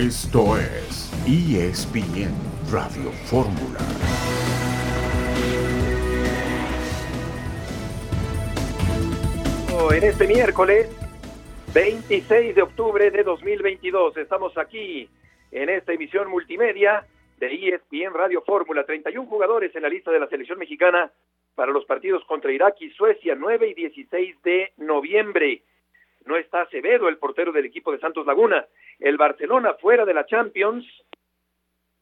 Esto es ESPN Radio Fórmula. En este miércoles 26 de octubre de 2022 estamos aquí en esta emisión multimedia de ESPN Radio Fórmula. 31 jugadores en la lista de la selección mexicana para los partidos contra Irak y Suecia 9 y 16 de noviembre. No está Acevedo, el portero del equipo de Santos Laguna. El Barcelona fuera de la Champions.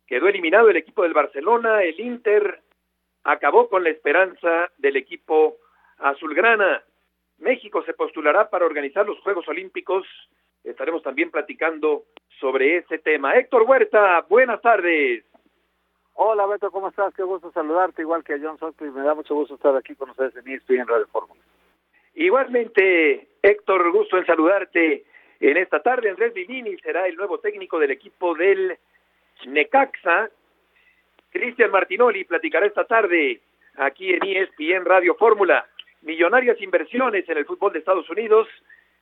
Quedó eliminado el equipo del Barcelona. El Inter acabó con la esperanza del equipo azulgrana. México se postulará para organizar los Juegos Olímpicos. Estaremos también platicando sobre ese tema. Héctor Huerta, buenas tardes. Hola Beto, ¿cómo estás? Qué gusto saludarte, igual que a John Sutcliffe. Me da mucho gusto estar aquí con ustedes en ESPN Radio Fórmula. Igualmente, Héctor, gusto en saludarte en esta tarde. Andrés Vivini será el nuevo técnico del equipo del Necaxa. Cristian Martinoli platicará esta tarde aquí en ESPN Radio Fórmula. Millonarias inversiones en el fútbol de Estados Unidos.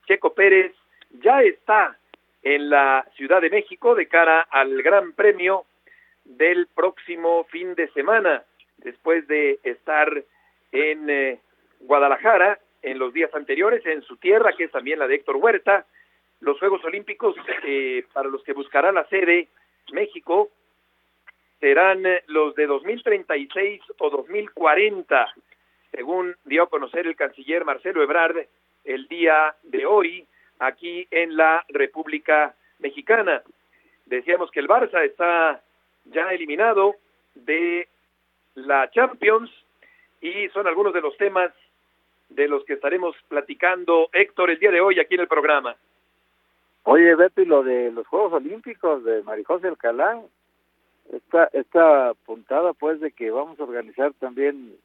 Checo Pérez ya está en la Ciudad de México de cara al Gran Premio del próximo fin de semana, después de estar en eh, Guadalajara en los días anteriores, en su tierra, que es también la de Héctor Huerta. Los Juegos Olímpicos, eh, para los que buscarán la sede, México, serán eh, los de 2036 o 2040, según dio a conocer el canciller Marcelo Ebrard el día de hoy aquí en la República Mexicana. Decíamos que el Barça está ya eliminado de la Champions y son algunos de los temas de los que estaremos platicando Héctor el día de hoy aquí en el programa. Oye, Beto, y lo de los Juegos Olímpicos de Marijose Alcalá, esta, esta puntada pues de que vamos a organizar también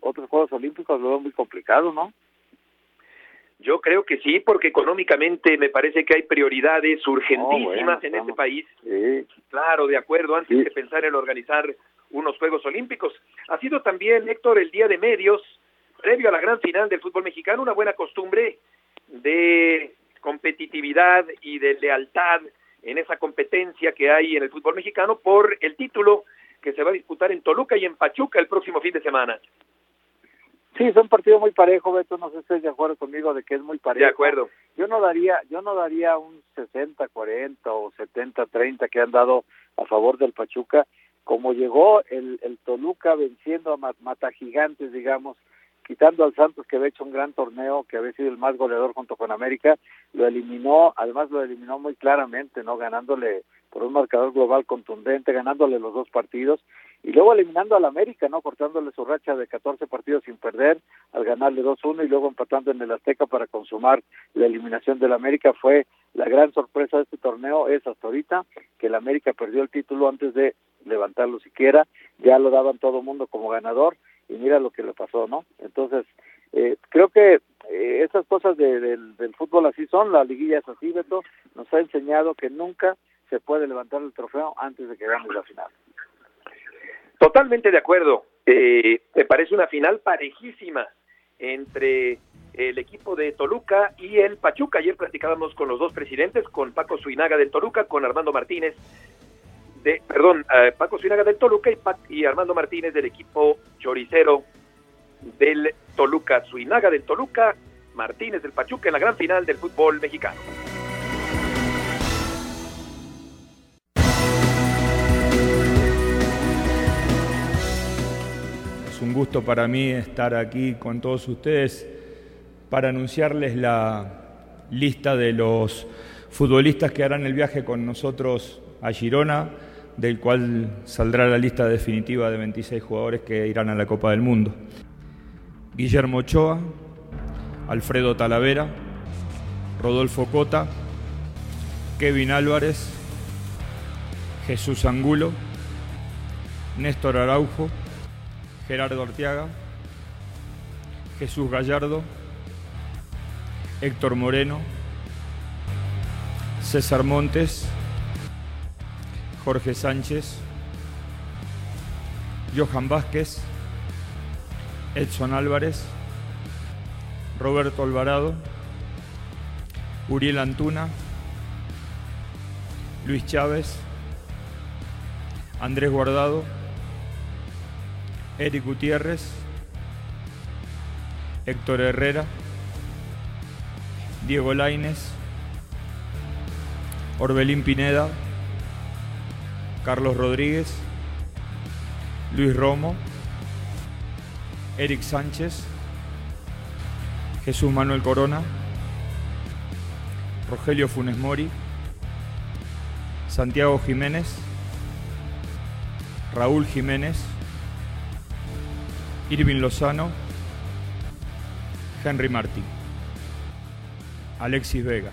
otros Juegos Olímpicos lo veo muy complicado, ¿no? Yo creo que sí, porque económicamente me parece que hay prioridades urgentísimas en este país. Sí. Claro, de acuerdo, antes de pensar en organizar unos Juegos Olímpicos. Ha sido también, Héctor, el día de medios, previo a la gran final del fútbol mexicano, una buena costumbre de competitividad y de lealtad en esa competencia que hay en el fútbol mexicano por el título que se va a disputar en Toluca y en Pachuca el próximo fin de semana. Sí, es un partido muy parejo, Beto, no sé si estás de acuerdo conmigo de que es muy parejo. De acuerdo. Yo no daría, yo no daría un 60-40 o 70-30 que han dado a favor del Pachuca, como llegó el, el Toluca venciendo a Mata Gigantes, digamos, quitando al Santos que había hecho un gran torneo, que había sido el más goleador junto con América, lo eliminó, además lo eliminó muy claramente, ¿no? Ganándole por un marcador global contundente, ganándole los dos partidos y luego eliminando al América, ¿no? Cortándole su racha de 14 partidos sin perder, al ganarle 2-1 y luego empatando en el Azteca para consumar la eliminación del América fue la gran sorpresa de este torneo es hasta ahorita que el América perdió el título antes de levantarlo siquiera, ya lo daban todo mundo como ganador y mira lo que le pasó, ¿no? Entonces, eh, creo que eh, esas cosas del, fútbol así son, la liguilla es así, Beto, nos ha enseñado que nunca se puede levantar el trofeo antes de que gane la final. Totalmente de acuerdo. Eh, me parece una final parejísima entre el equipo de Toluca y el Pachuca. Ayer platicábamos con los dos presidentes, con Paco Suinaga del Toluca, con Armando Martínez perdón, eh, Paco Suinaga del Toluca y, y Armando Martínez del equipo choricero del Toluca. Suinaga del Toluca, Martínez del Pachuca en la gran final del fútbol mexicano. Es un gusto para mí estar aquí con todos ustedes para anunciarles la lista de los futbolistas que harán el viaje con nosotros a Girona, del cual saldrá la lista definitiva de 26 jugadores que irán a la Copa del Mundo. Guillermo Ochoa, Alfredo Talavera, Rodolfo Cota, Kevin Álvarez, Jesús Angulo, Néstor Araujo, Gerardo Arteaga, Jesús Gallardo, Héctor Moreno, César Montes, Jorge Sánchez, Johan Vázquez, Edson Álvarez, Roberto Alvarado, Uriel Antuna, Luis Chávez, Andrés Guardado, Eric Gutiérrez, Héctor Herrera, Diego Laines, Orbelín Pineda, Carlos Rodríguez, Luis Romo, Eric Sánchez, Jesús Manuel Corona, Rogelio Funes Mori, Santiago Jiménez, Raúl Jiménez, Irving Lozano, Henry Martín, Alexis Vega.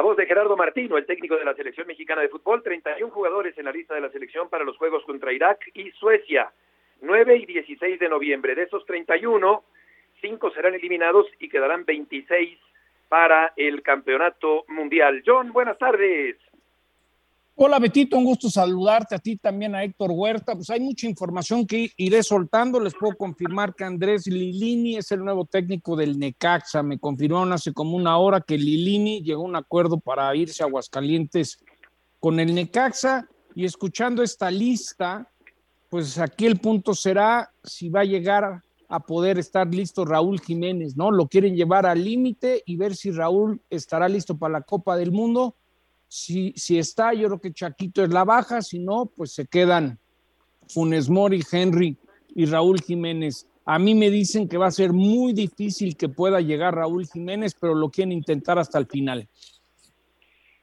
La voz de Gerardo Martino, el técnico de la selección mexicana de fútbol, 31 jugadores en la lista de la selección para los juegos contra Irak y Suecia, 9 y 16 de noviembre. De esos 31, 5 serán eliminados y quedarán 26 para el campeonato mundial. John, buenas tardes. Hola Betito, un gusto saludarte a ti también a Héctor Huerta. Pues hay mucha información que iré soltando. Les puedo confirmar que Andrés Lilini es el nuevo técnico del Necaxa. Me confirmaron hace como una hora que Lilini llegó a un acuerdo para irse a Aguascalientes con el Necaxa. Y escuchando esta lista, pues aquí el punto será si va a llegar a poder estar listo Raúl Jiménez, ¿no? Lo quieren llevar al límite y ver si Raúl estará listo para la Copa del Mundo si, si está, yo creo que Chaquito es la baja, si no, pues se quedan Funes Mori, Henry y Raúl Jiménez. A mí me dicen que va a ser muy difícil que pueda llegar Raúl Jiménez, pero lo quieren intentar hasta el final.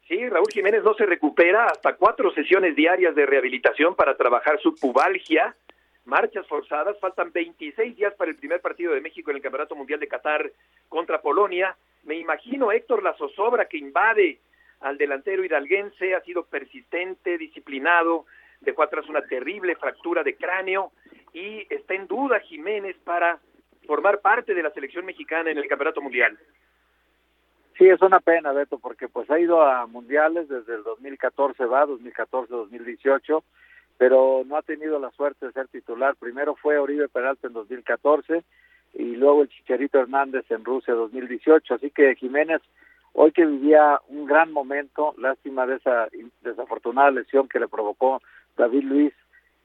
Sí, Raúl Jiménez no se recupera hasta cuatro sesiones diarias de rehabilitación para trabajar su pubalgia, marchas forzadas, faltan 26 días para el primer partido de México en el Campeonato Mundial de Qatar contra Polonia. Me imagino Héctor la zozobra que invade al delantero hidalguense, ha sido persistente, disciplinado, dejó atrás una terrible fractura de cráneo y está en duda Jiménez para formar parte de la selección mexicana en el Campeonato Mundial. Sí, es una pena, Beto, porque pues ha ido a mundiales desde el 2014, va, 2014-2018, pero no ha tenido la suerte de ser titular. Primero fue Oribe Peralta en 2014 y luego el Chicharito Hernández en Rusia 2018, así que Jiménez hoy que vivía un gran momento, lástima de esa desafortunada lesión que le provocó David Luis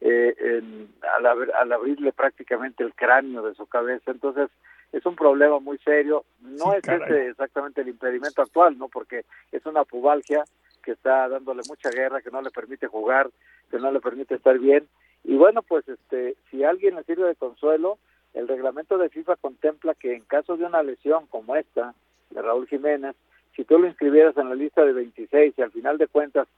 eh, al, abrirle prácticamente el cráneo de su cabeza. Entonces, es un problema muy serio. No es ese exactamente el impedimento actual, ¿no? Porque es una pubalgia que está dándole mucha guerra, que no le permite jugar, que no le permite estar bien. Y bueno, pues este, si alguien le sirve de consuelo, el reglamento de FIFA contempla que en caso de una lesión como esta de Raúl Jiménez, si tú lo inscribieras en la lista de 26 y al final de cuentas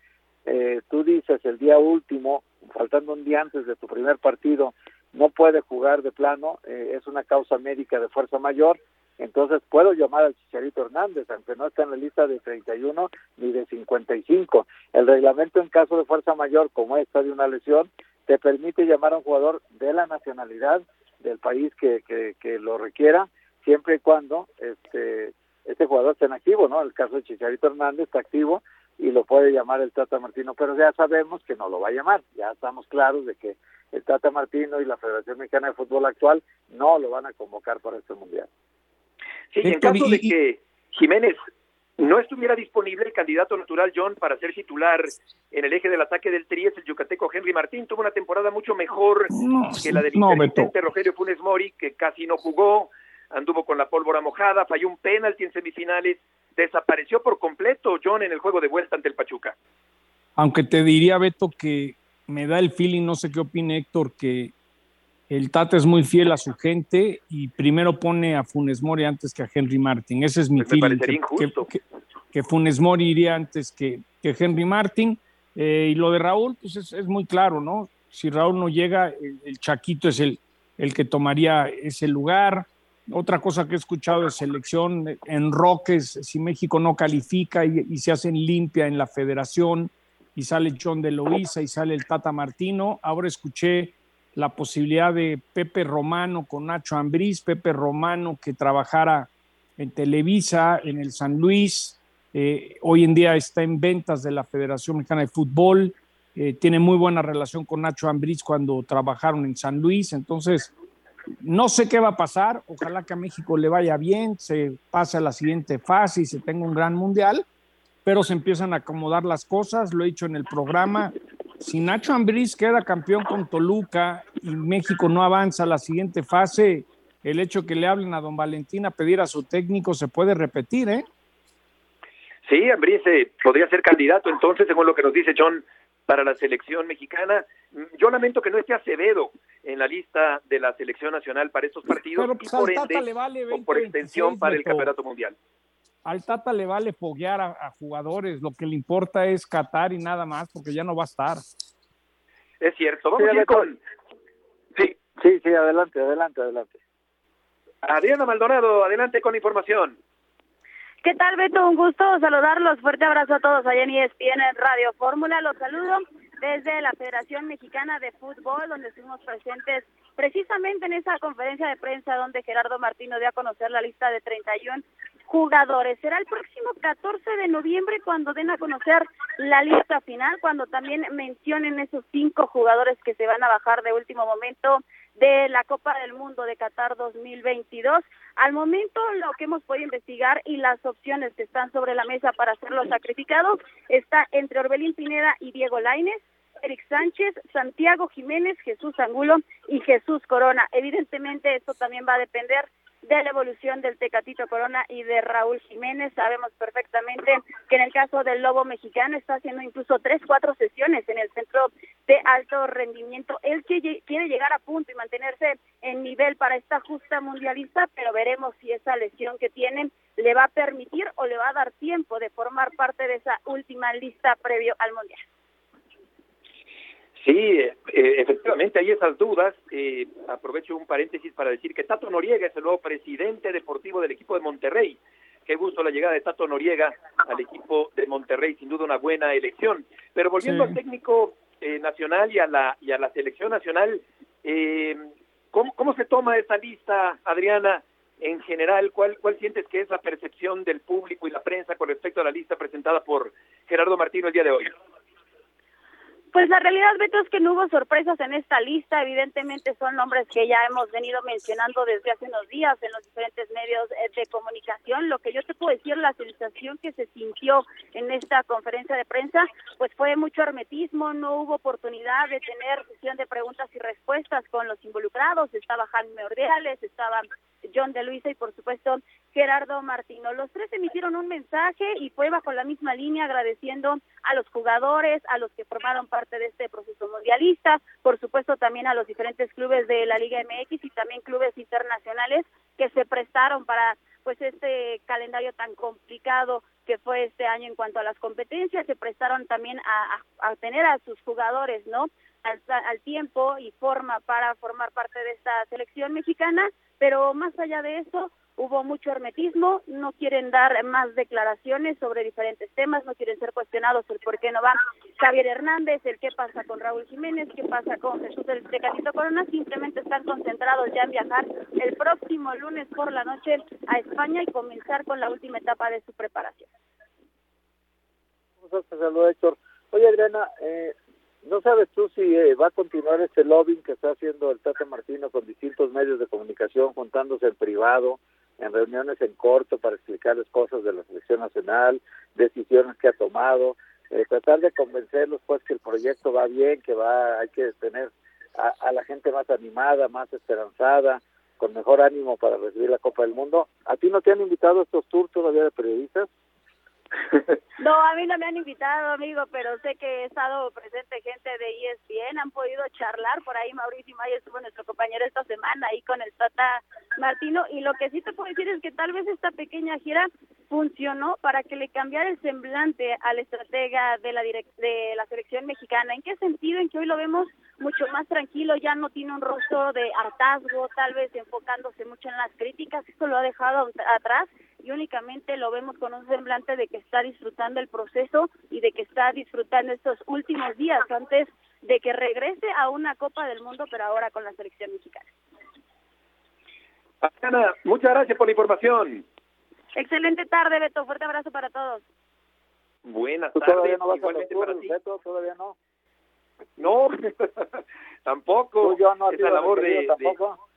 eh, tú dices el día último, faltando un día antes de tu primer partido, no puede jugar de plano, eh, es una causa médica de fuerza mayor, entonces puedo llamar al Chicharito Hernández, aunque no está en la lista de 31 ni de 55. El reglamento en caso de fuerza mayor, como esta de una lesión, te permite llamar a un jugador de la nacionalidad del país que, que, que lo requiera, siempre y cuando este, este jugador está en activo, ¿no? El caso de Chicharito Hernández está activo y lo puede llamar el Tata Martino, pero ya sabemos que no lo va a llamar, ya estamos claros de que el Tata Martino y la Federación Mexicana de Fútbol actual no lo van a convocar para este Mundial. Sí, en caso de que Jiménez no estuviera disponible, el candidato natural John para ser titular en el eje del ataque del Tri es el yucateco Henry Martín. Tuvo una temporada mucho mejor que la del no, Rogelio Funes Mori, que casi no jugó anduvo con la pólvora mojada, falló un penalti en semifinales, desapareció por completo John en el juego de vuelta ante el Pachuca. Aunque te diría, Beto, que me da el feeling, no sé qué opina Héctor, que el Tata es muy fiel a su gente y primero pone a Funes Mori antes que a Henry Martin. Ese es mi pues feeling. Que, que, Funes Mori iría antes que, que Henry Martin. Eh, y lo de Raúl, pues es, muy claro, ¿no? Si Raúl no llega, el, Chaquito es el, el que tomaría ese lugar. Otra cosa que he escuchado de selección en Roques, si México no califica y, se hacen limpia en la federación y sale John de Loíza y sale el Tata Martino. Ahora escuché la posibilidad de Pepe Romano con Nacho Ambriz, Pepe Romano que trabajara en Televisa, en el San Luis, eh, hoy en día está en ventas de la Federación Mexicana de Fútbol, eh, tiene muy buena relación con Nacho Ambriz cuando trabajaron en San Luis, entonces no sé qué va a pasar, ojalá que a México le vaya bien, se pase a la siguiente fase y se tenga un gran mundial, pero se empiezan a acomodar las cosas, lo he dicho en el programa, si Nacho Ambriz queda campeón con Toluca y México no avanza a la siguiente fase, el hecho que le hablen a don Valentín a pedir a su técnico se puede repetir, ¿eh? Sí, Ambriz eh, podría ser candidato entonces, según lo que nos dice John, para la selección mexicana. Yo lamento que no esté Acevedo en la lista de la selección nacional para estos partidos Pero, pues, y por al Tata ende, le vale o 20, por extensión 26, para el campeonato mundial. Al Tata le vale foguear a, a jugadores, lo que le importa es Qatar y nada más, porque ya no va a estar. Es cierto. Vamos Sí, a ir Beto. con sí, Sí, sí, adelante, adelante, adelante. Adriana Maldonado, adelante con información. ¿Qué tal, Beto? Un gusto saludarlos. Fuerte abrazo a todos allá en ESPN Radio Fórmula. Los saludo desde la Federación Mexicana de Fútbol, donde estuvimos presentes precisamente en esa conferencia de prensa donde Gerardo Martino dio a conocer la lista de 31 jugadores. Será el próximo 14 de noviembre cuando den a conocer la lista final, cuando también mencionen esos cinco jugadores que se van a bajar de último momento de la Copa del Mundo de Qatar 2022. Al momento, lo que hemos podido investigar y las opciones que están sobre la mesa para hacerlo sacrificado está entre Orbelín Pineda y Diego Lainez, Eric Sánchez, Santiago Jiménez, Jesús Angulo y Jesús Corona. Evidentemente, esto también va a depender de la evolución del Tecatito Corona y de Raúl Jiménez. Sabemos perfectamente que en el caso del Lobo Mexicano está haciendo incluso tres, cuatro sesiones en el centro de alto rendimiento. Él quiere llegar a punto y mantenerse en nivel para esta justa mundialista, pero veremos si esa lesión que tiene le va a permitir o le va a dar tiempo de formar parte de esa última lista previo al mundial. Sí, eh, eh, efectivamente hay esas dudas. Eh, aprovecho un paréntesis para decir que Tato Noriega es el nuevo presidente deportivo del equipo de Monterrey. Qué gusto la llegada de Tato Noriega al equipo de Monterrey, sin duda una buena elección. Pero volviendo Sí. al técnico eh, nacional y a la y a la selección nacional, eh, ¿cómo, ¿cómo se toma esa lista, Adriana? En general, ¿cuál, ¿cuál sientes que es la percepción del público y la prensa con respecto a la lista presentada por Gerardo Martino el día de hoy? Pues la realidad, Beto, es que no hubo sorpresas en esta lista. Evidentemente son nombres que ya hemos venido mencionando desde hace unos días en los diferentes medios eh, de comunicación. Lo que yo te puedo decir, la sensación que se sintió en esta conferencia de prensa, pues fue mucho hermetismo, no hubo oportunidad de tener sesión de preguntas y respuestas con los involucrados. Estaba Jaime Ordeales, estaba John de Luisa y por supuesto Gerardo Martino. Los tres emitieron un mensaje y fue bajo la misma línea agradeciendo a los jugadores, a los que formaron parte de este proceso mundialista, por supuesto también a los diferentes clubes de la Liga MX y también clubes internacionales que se prestaron para pues este calendario tan complicado que fue este año en cuanto a las competencias, se prestaron también a, a, tener a sus jugadores, ¿no? Al, al tiempo y forma para formar parte de esta selección mexicana, pero más allá de eso, hubo mucho hermetismo, no quieren dar más declaraciones sobre diferentes temas, no quieren ser cuestionados el por qué no va Javier Hernández, el qué pasa con Raúl Jiménez, qué pasa con Jesús del Tecatito Corona, simplemente están concentrados ya en viajar el próximo lunes por la noche a España y comenzar con la última etapa de su preparación. Te saluda Héctor. Oye, Adriana, eh, ¿no sabes tú si eh, va a continuar este lobbying que está haciendo el Tata Martino con distintos medios de comunicación, juntándose en privado, en reuniones en corto para explicarles cosas de la selección nacional, decisiones que ha tomado, eh, tratar de convencerlos pues que el proyecto va bien, que va, hay que tener a, a la gente más animada, más esperanzada, con mejor ánimo para recibir la Copa del Mundo. ¿A ti no te han invitado a estos tours todavía de periodistas? No, a mí no me han invitado, amigo, pero sé que he estado presente gente de ESPN, han podido charlar, por ahí Mauricio Mayo estuvo nuestro compañero esta semana ahí con el Tata Martino, y lo que sí te puedo decir es que tal vez esta pequeña gira funcionó para que le cambiara el semblante al estratega de la de la selección mexicana. ¿En qué sentido? En que hoy lo vemos mucho más tranquilo, ya no tiene un rostro de hartazgo, tal vez enfocándose mucho en las críticas, esto lo ha dejado atrás y únicamente lo vemos con un semblante de que está disfrutando el proceso y de que está disfrutando estos últimos días antes de que regrese a una Copa del Mundo, pero ahora con la selección mexicana. Adriana, muchas gracias por la información. Excelente tarde, Beto. Fuerte abrazo para todos. Buenas ¿Tú todavía tardes, no vas a los para ti. Beto? ¿Todavía no? No, tampoco. ¿Tú, yo no Esa labor de, de- tampoco?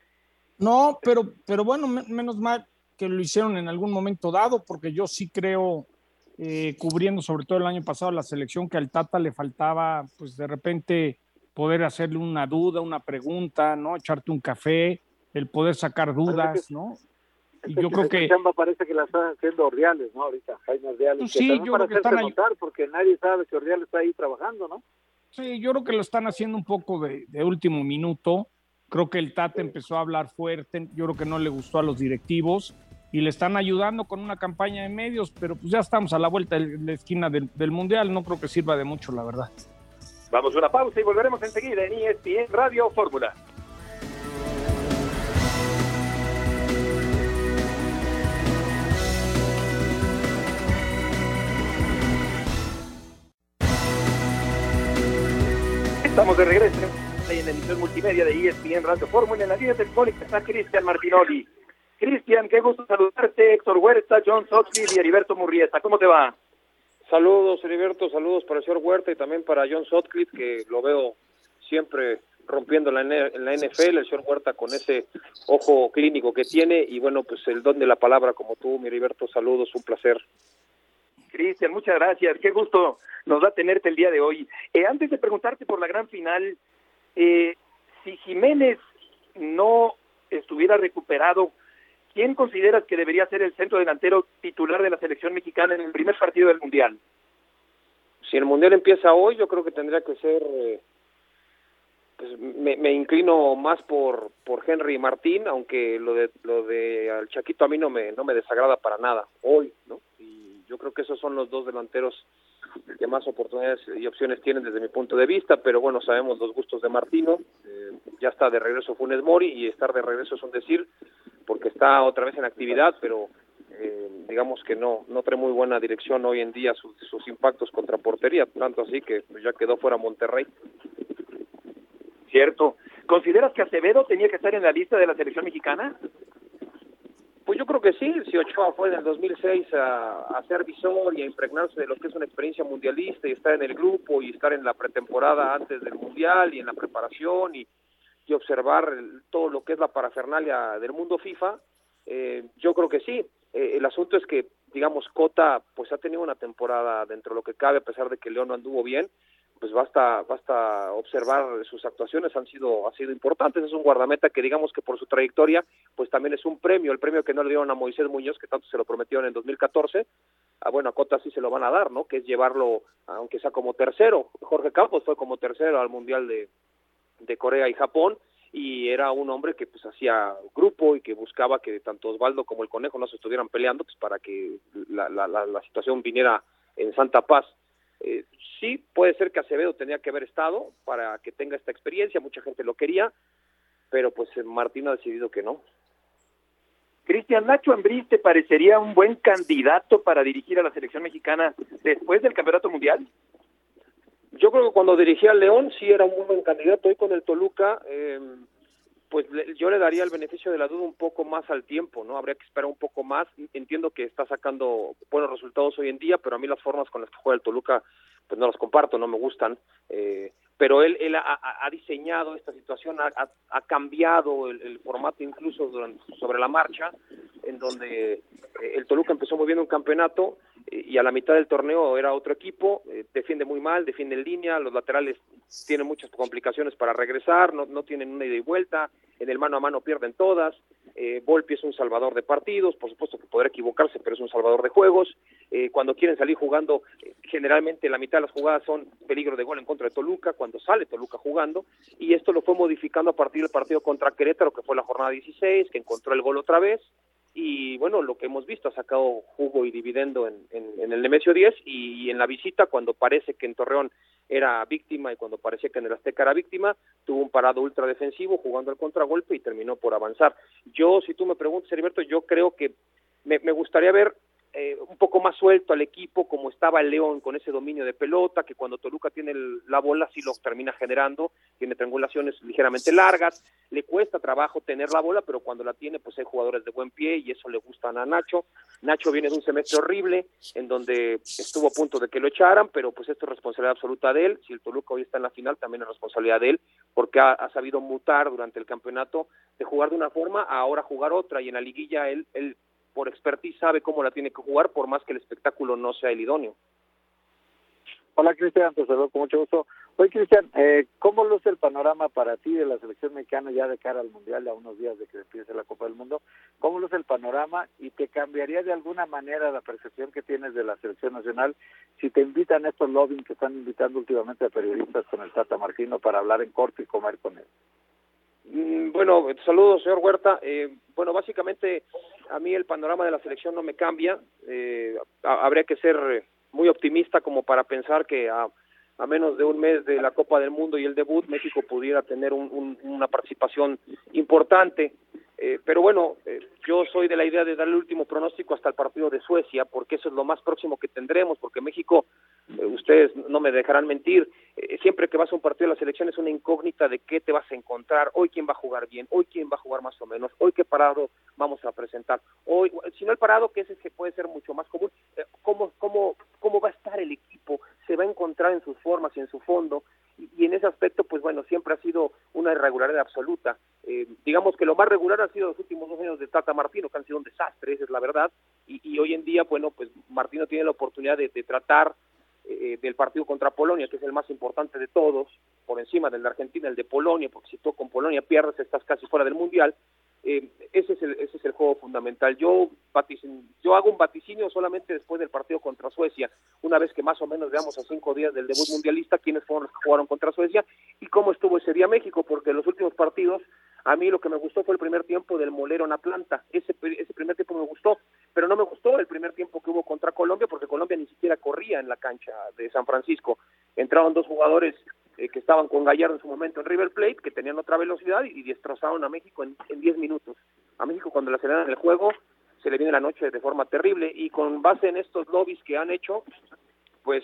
No, pero, pero bueno, menos mal que lo hicieron en algún momento dado, porque yo sí creo, eh, cubriendo sobre todo el año pasado la selección, que al Tata le faltaba, pues de repente poder hacerle una duda, una pregunta, ¿no? Echarte un café, el poder sacar dudas, ¿no? Y yo creo que... chamba parece que la están haciendo Ordiales, ¿no? Ahorita, Jaime Ordiales. Pues sí, yo creo que están ahí... porque nadie sabe que Ordiales está ahí trabajando, ¿no? Sí, yo creo que lo están haciendo un poco de, de último minuto. Creo que el Tata empezó a hablar fuerte, yo creo que no le gustó a los directivos y le están ayudando con una campaña de medios, pero pues ya estamos a la vuelta de la esquina del, Mundial, no creo que sirva de mucho, la verdad. Vamos a una pausa y volveremos enseguida en ESPN Radio Fórmula. Estamos de regreso en la emisión multimedia de ESPN Radio Fórmula. En la línea telefónica está Cristian Martinoli. Cristian, qué gusto saludarte. Héctor Huerta, John Sotfield y Heriberto Murrieta. ¿Cómo te va? Saludos, Heriberto. Saludos para el señor Huerta y también para John Sotcliffe, que lo veo siempre rompiendo la, en la NFL, el señor Huerta con ese ojo clínico que tiene y bueno, pues el don de la palabra como tú, mi Heriberto, saludos, un placer. Cristian, muchas gracias. Qué gusto nos da tenerte el día de hoy. Eh, antes de preguntarte por la gran final, eh, si Jiménez no estuviera recuperado, ¿quién consideras que debería ser el centro delantero titular de la selección mexicana en el primer partido del Mundial? Si el Mundial empieza hoy, yo creo que tendría que ser... Eh, pues me, inclino más por por Henry Martín, aunque lo de lo de al Chaquito a mí no me no me desagrada para nada hoy, ¿no? Yo creo que esos son los dos delanteros que más oportunidades y opciones tienen desde mi punto de vista, pero bueno, sabemos los gustos de Martino, eh, ya está de regreso Funes Mori y estar de regreso es un decir, porque está otra vez en actividad, pero eh, digamos que no no trae muy buena dirección hoy en día sus, sus impactos contra portería, tanto así que pues, ya quedó fuera Monterrey. Cierto. ¿Consideras que Acevedo tenía que estar en la lista de la selección mexicana? Pues yo creo que sí, si Ochoa fue en el 2006 a, a ser visor y a impregnarse de lo que es una experiencia mundialista y estar en el grupo y estar en la pretemporada antes del mundial y en la preparación y, y observar todo lo que es la parafernalia del mundo FIFA, eh, yo creo que sí. Eh, el asunto es que, digamos, Cota pues ha tenido una temporada dentro de lo que cabe, a pesar de que León no anduvo bien, pues basta basta observar sus actuaciones han sido ha sido importantes. Es un guardameta que digamos que por su trayectoria pues también es un premio el premio que no le dieron a Moisés Muñoz que tanto se lo prometieron en 2014 ah, bueno a Cota sí se lo van a dar no que es llevarlo aunque sea como tercero. Jorge Campos fue como tercero al mundial de de Corea y Japón y era un hombre que pues hacía grupo y que buscaba que tanto Osvaldo como el Conejo no se estuvieran peleando pues para que la, la, la, la situación viniera en santa paz eh, sí, puede ser que Acevedo tenía que haber estado para que tenga esta experiencia, mucha gente lo quería, pero pues eh, Martín ha decidido que no. Cristian Nacho Ambriz, ¿te parecería un buen candidato para dirigir a la selección mexicana después del Campeonato Mundial? Yo creo que cuando dirigía al León sí era un buen candidato. Hoy con el Toluca, eh, pues yo le daría el beneficio de la duda un poco más al tiempo, ¿no? Habría que esperar un poco más. Entiendo que está sacando buenos resultados hoy en día, pero a mí las formas con las que juega el Toluca, pues no las comparto, no me gustan. Eh, pero él, él ha, ha, diseñado esta situación, ha, ha cambiado el, el, formato incluso durante, sobre la marcha, en donde eh, el Toluca empezó bien un campeonato y a la mitad del torneo era otro equipo, eh, defiende muy mal, defiende en línea, los laterales tienen muchas complicaciones para regresar, no, no tienen una ida y vuelta, en el mano a mano pierden todas, eh, Volpi es un salvador de partidos, por supuesto que podrá equivocarse, pero es un salvador de juegos, eh, cuando quieren salir jugando, eh, generalmente la mitad de las jugadas son peligro de gol en contra de Toluca, cuando sale Toluca jugando, y esto lo fue modificando a partir del partido contra Querétaro, que fue la jornada 16, que encontró el gol otra vez, y bueno, lo que hemos visto ha sacado jugo y dividendo en, en, el Nemesio 10 y, y, en la visita cuando parece que en Torreón era víctima y cuando parecía que en el Azteca era víctima, tuvo un parado ultra defensivo jugando al contragolpe y terminó por avanzar. Yo, si tú me preguntas, Heriberto, yo creo que me, me gustaría ver eh, un poco más suelto al equipo como estaba el León con ese dominio de pelota, que cuando Toluca tiene la bola sí lo termina generando, tiene triangulaciones ligeramente largas, le cuesta trabajo tener la bola, pero cuando la tiene pues hay jugadores de buen pie y eso le gustan a Nacho. Nacho viene de un semestre horrible en donde estuvo a punto de que lo echaran, pero pues esto es responsabilidad absoluta de él. Si el Toluca hoy está en la final también es responsabilidad de él, porque ha, sabido mutar durante el campeonato de jugar de una forma a ahora jugar otra y en la liguilla él, él por expertise sabe cómo la tiene que jugar, por más que el espectáculo no sea el idóneo. Hola Cristian, te saludo con mucho gusto. Oye Cristian, eh, ¿cómo luce el panorama para ti de la selección mexicana ya de cara al Mundial, a unos días de que empiece la Copa del Mundo? ¿Cómo luce el panorama y te cambiaría de alguna manera la percepción que tienes de la selección nacional si te invitan estos lobbying que están invitando últimamente a periodistas con el Tata Martino para hablar en corto y comer con él? Mm, bueno, saludos, señor Huerta. Eh, bueno, básicamente a mí el panorama de la selección no me cambia. Eh, habría que ser muy optimista como para pensar que a, a, menos de un mes de la Copa del Mundo y el debut, México pudiera tener un, un, una participación importante. Eh, pero bueno, eh, yo soy de la idea de darle el último pronóstico hasta el partido de Suecia, porque eso es lo más próximo que tendremos, porque México, eh, ustedes no me dejarán mentir, eh, siempre que vas a un partido de la selección es una incógnita de qué te vas a encontrar, hoy quién va a jugar bien, hoy quién va a jugar más o menos, hoy qué parado vamos a presentar, hoy, si no el parado, que ese que puede ser mucho más común, eh, cómo, cómo, cómo va a estar el equipo, se va a encontrar en sus formas y en su fondo, y, en ese aspecto, pues bueno, siempre ha sido una irregularidad absoluta. Eh, digamos que lo más regular ha sido los últimos dos años de Tata Martino, que han sido un desastre, esa es la verdad, y, y hoy en día, bueno, pues Martino tiene la oportunidad de, de tratar eh, del partido contra Polonia, que es el más importante de todos, por encima del de Argentina, el de Polonia, porque si tú con Polonia pierdes, estás casi fuera del Mundial, eh, ese, es el, ese es el juego fundamental. Yo, yo hago un vaticinio solamente después del partido contra Suecia, una vez que más o menos veamos a cinco días del debut mundialista quiénes fueron los que jugaron contra Suecia y cómo estuvo ese día México, porque los últimos partidos a mí lo que me gustó fue el primer tiempo del Molero en Atlanta, ese, ese primer tiempo me gustó, pero no me gustó el primer tiempo que hubo contra Colombia porque Colombia ni siquiera corría en la cancha de San Francisco. Entraron dos jugadores eh, que estaban con Gallardo en su momento en River Plate, que tenían otra velocidad y, destrozaron a México en 10 minutos. A México cuando le aceleran el juego se le viene la noche de forma terrible y con base en estos lobbies que han hecho, pues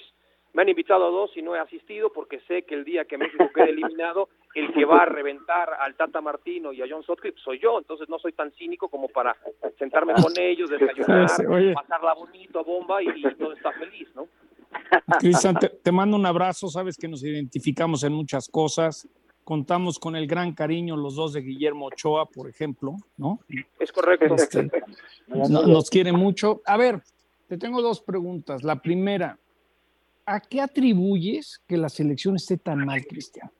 me han invitado a dos y no he asistido porque sé que el día que México quede eliminado, el que va a reventar al Tata Martino y a John Sutcliffe soy yo, entonces no soy tan cínico como para sentarme con ellos, desayunar, pasarla bonito a bomba y, y todo está feliz, ¿no? Cristian, te, te, mando un abrazo, sabes que nos identificamos en muchas cosas, contamos con el gran cariño los dos de Guillermo Ochoa, por ejemplo, ¿no? Es correcto. Este, no, nos quiere mucho. A ver, te tengo dos preguntas. La primera, ¿a qué atribuyes que la selección esté tan mal, Cristian?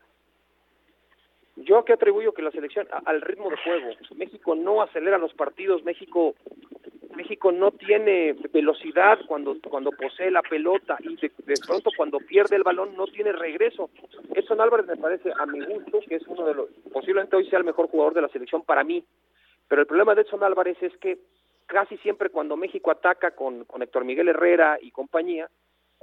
Yo a qué atribuyo que la selección al ritmo de juego. México no acelera los partidos, México México no tiene velocidad cuando cuando posee la pelota y de, pronto cuando pierde el balón no tiene regreso. Edson Álvarez me parece a mi gusto que es uno de los posiblemente hoy sea el mejor jugador de la selección para mí. Pero el problema de Edson Álvarez es que casi siempre cuando México ataca con, con Héctor Miguel Herrera y compañía,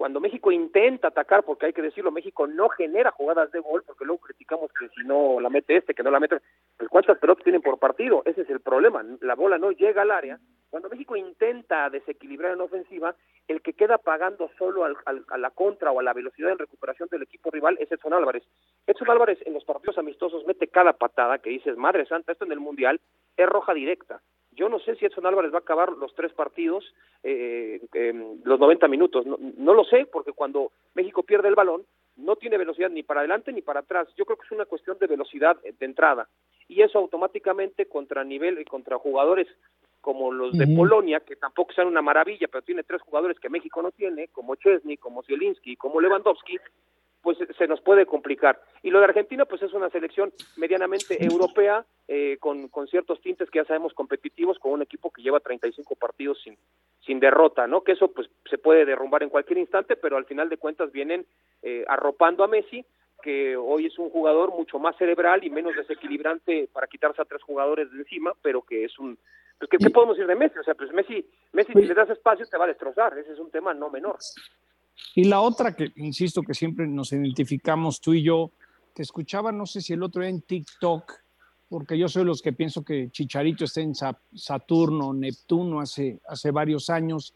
cuando México intenta atacar, porque hay que decirlo, México no genera jugadas de gol, porque luego criticamos que si no la mete este, que no la mete, pues cuántas pelotas tienen por partido, ese es el problema, la bola no llega al área. Cuando México intenta desequilibrar en ofensiva, el que queda pagando solo al, al, a la contra o a la velocidad en recuperación del equipo rival es Edson Álvarez. Edson Álvarez en los partidos amistosos mete cada patada que dices, madre santa, esto en el Mundial es roja directa. Yo no sé si Edson Álvarez va a acabar los tres partidos, eh, eh, los 90 minutos. No, no, lo sé, porque cuando México pierde el balón, no tiene velocidad ni para adelante ni para atrás. Yo creo que es una cuestión de velocidad de entrada. Y eso automáticamente contra nivel y contra jugadores como los de uh -huh. Polonia, que tampoco sean una maravilla, pero tiene tres jugadores que México no tiene, como Chesney, como Zielinski, como Lewandowski, pues se nos puede complicar. Y lo de Argentina, pues es una selección medianamente europea, eh, con, con ciertos tintes que ya sabemos competitivos, con un equipo que lleva 35 partidos sin, sin derrota, ¿no? Que eso pues se puede derrumbar en cualquier instante, pero al final de cuentas vienen eh, arropando a Messi, que hoy es un jugador mucho más cerebral y menos desequilibrante para quitarse a tres jugadores de encima, pero que es un... Pues, ¿qué, ¿qué, podemos decir de Messi? O sea, pues Messi, Messi si le das espacio te va a destrozar, ese es un tema no menor. Y la otra que, insisto, que siempre nos identificamos tú y yo, te escuchaba, no sé si el otro día en TikTok, porque yo soy los que pienso que Chicharito está en Saturno, Neptuno hace, hace varios años,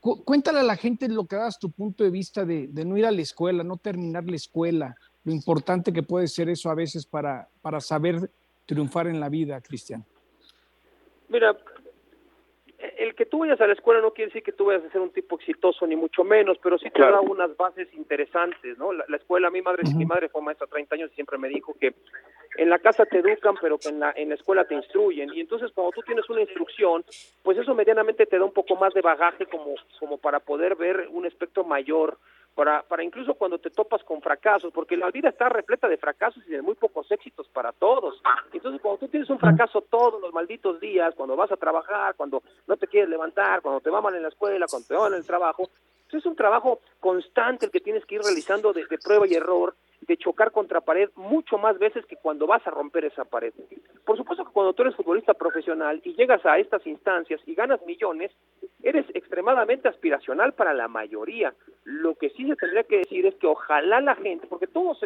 cuéntale a la gente lo que das tu punto de vista de, de, no ir a la escuela, no terminar la escuela, lo importante que puede ser eso a veces para, para saber triunfar en la vida, Cristian. Mira, el que tú vayas a la escuela no quiere decir que tú vayas a ser un tipo exitoso ni mucho menos, pero sí te da unas bases interesantes, ¿no? La, escuela, mi madre, mi madre fue maestra 30 años y siempre me dijo que en la casa te educan, pero que en la, en la escuela te instruyen. Y entonces cuando tú tienes una instrucción, pues eso medianamente te da un poco más de bagaje como, como para poder ver un espectro mayor para, para incluso cuando te topas con fracasos, porque la vida está repleta de fracasos y de muy pocos éxitos para todos. Entonces, cuando tú tienes un fracaso todos los malditos días, cuando vas a trabajar, cuando no te quieres levantar, cuando te va mal en la escuela, cuando te va en el trabajo, es un trabajo constante el que tienes que ir realizando de, prueba y error, de chocar contra pared mucho más veces que cuando vas a romper esa pared. Por supuesto que cuando tú eres futbolista profesional y llegas a estas instancias y ganas millones, eres extremadamente aspiracional para la mayoría. Lo que sí se tendría que decir es que ojalá la gente, porque todos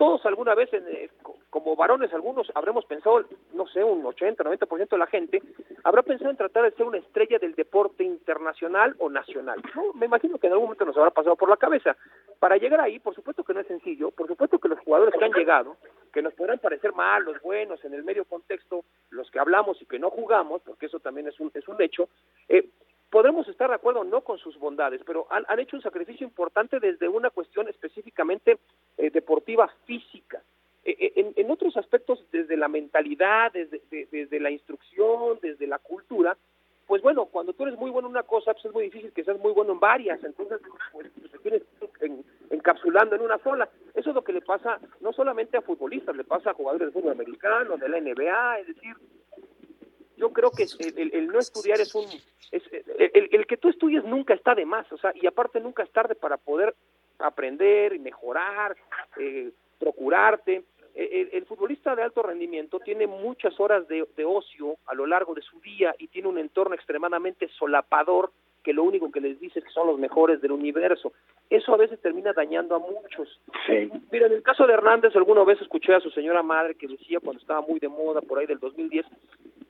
todos alguna vez, eh, como varones, algunos habremos pensado, no sé, un 80, 90% de la gente habrá pensado en tratar de ser una estrella del deporte internacional o nacional. Me imagino que en algún momento nos habrá pasado por la cabeza. Para llegar ahí, por supuesto que no es sencillo, por supuesto que los jugadores que han llegado, que nos podrán parecer malos, buenos, en el medio contexto, los que hablamos y que no jugamos, porque eso también es un, es un hecho, eh, podremos estar de acuerdo no con sus bondades, pero han, hecho un sacrificio importante desde una cuestión específicamente eh, deportiva física. Eh, eh, en, otros aspectos, desde la mentalidad, desde, desde la instrucción, desde la cultura, pues bueno, cuando tú eres muy bueno en una cosa, pues es muy difícil que seas muy bueno en varias, entonces pues, te tienes encapsulando en una sola. Eso es lo que le pasa no solamente a futbolistas, le pasa a jugadores de fútbol americano, de la NBA, es decir, yo creo que el, no estudiar es un... Es, el, que tú estudies nunca está de más, o sea, y aparte nunca es tarde para poder aprender y mejorar, eh, procurarte. E, el, futbolista de alto rendimiento tiene muchas horas de ocio a lo largo de su día y tiene un entorno extremadamente solapador que lo único que les dice es que son los mejores del universo. Eso a veces termina dañando a muchos. Sí. Mira, en el caso de Hernández, alguna vez escuché a su señora madre que decía cuando estaba muy de moda, por ahí del 2010,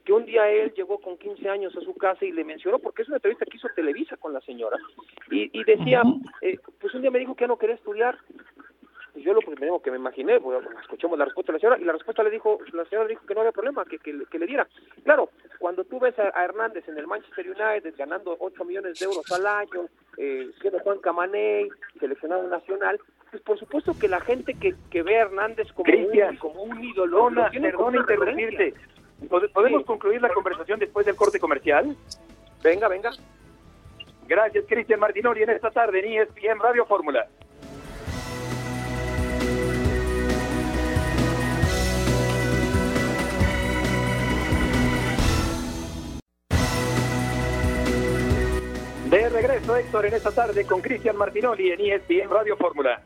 que un día él llegó con 15 años a su casa y le mencionó, porque es una entrevista que hizo Televisa con la señora, y, y decía, eh, pues un día me dijo que ya no quería estudiar, yo lo primero que me imaginé, bueno, escuchamos la respuesta de la señora, y la respuesta le dijo, la señora dijo que no había problema, que, que, le diera. Claro, cuando tú ves a, Hernández en el Manchester United ganando 8 millones de euros al año, eh, siendo Juan Camaney, seleccionado nacional, pues por supuesto que la gente que, que ve a Hernández como, un, como un ídolo, perdona interrumpirte, ¿podemos concluir la conversación después del corte comercial? Venga, venga. Gracias, Cristian Martinori, en esta tarde en ESPN Radio Fórmula. De regreso, Héctor, en esta tarde con Cristian Martinoli en ESPN Radio Fórmula.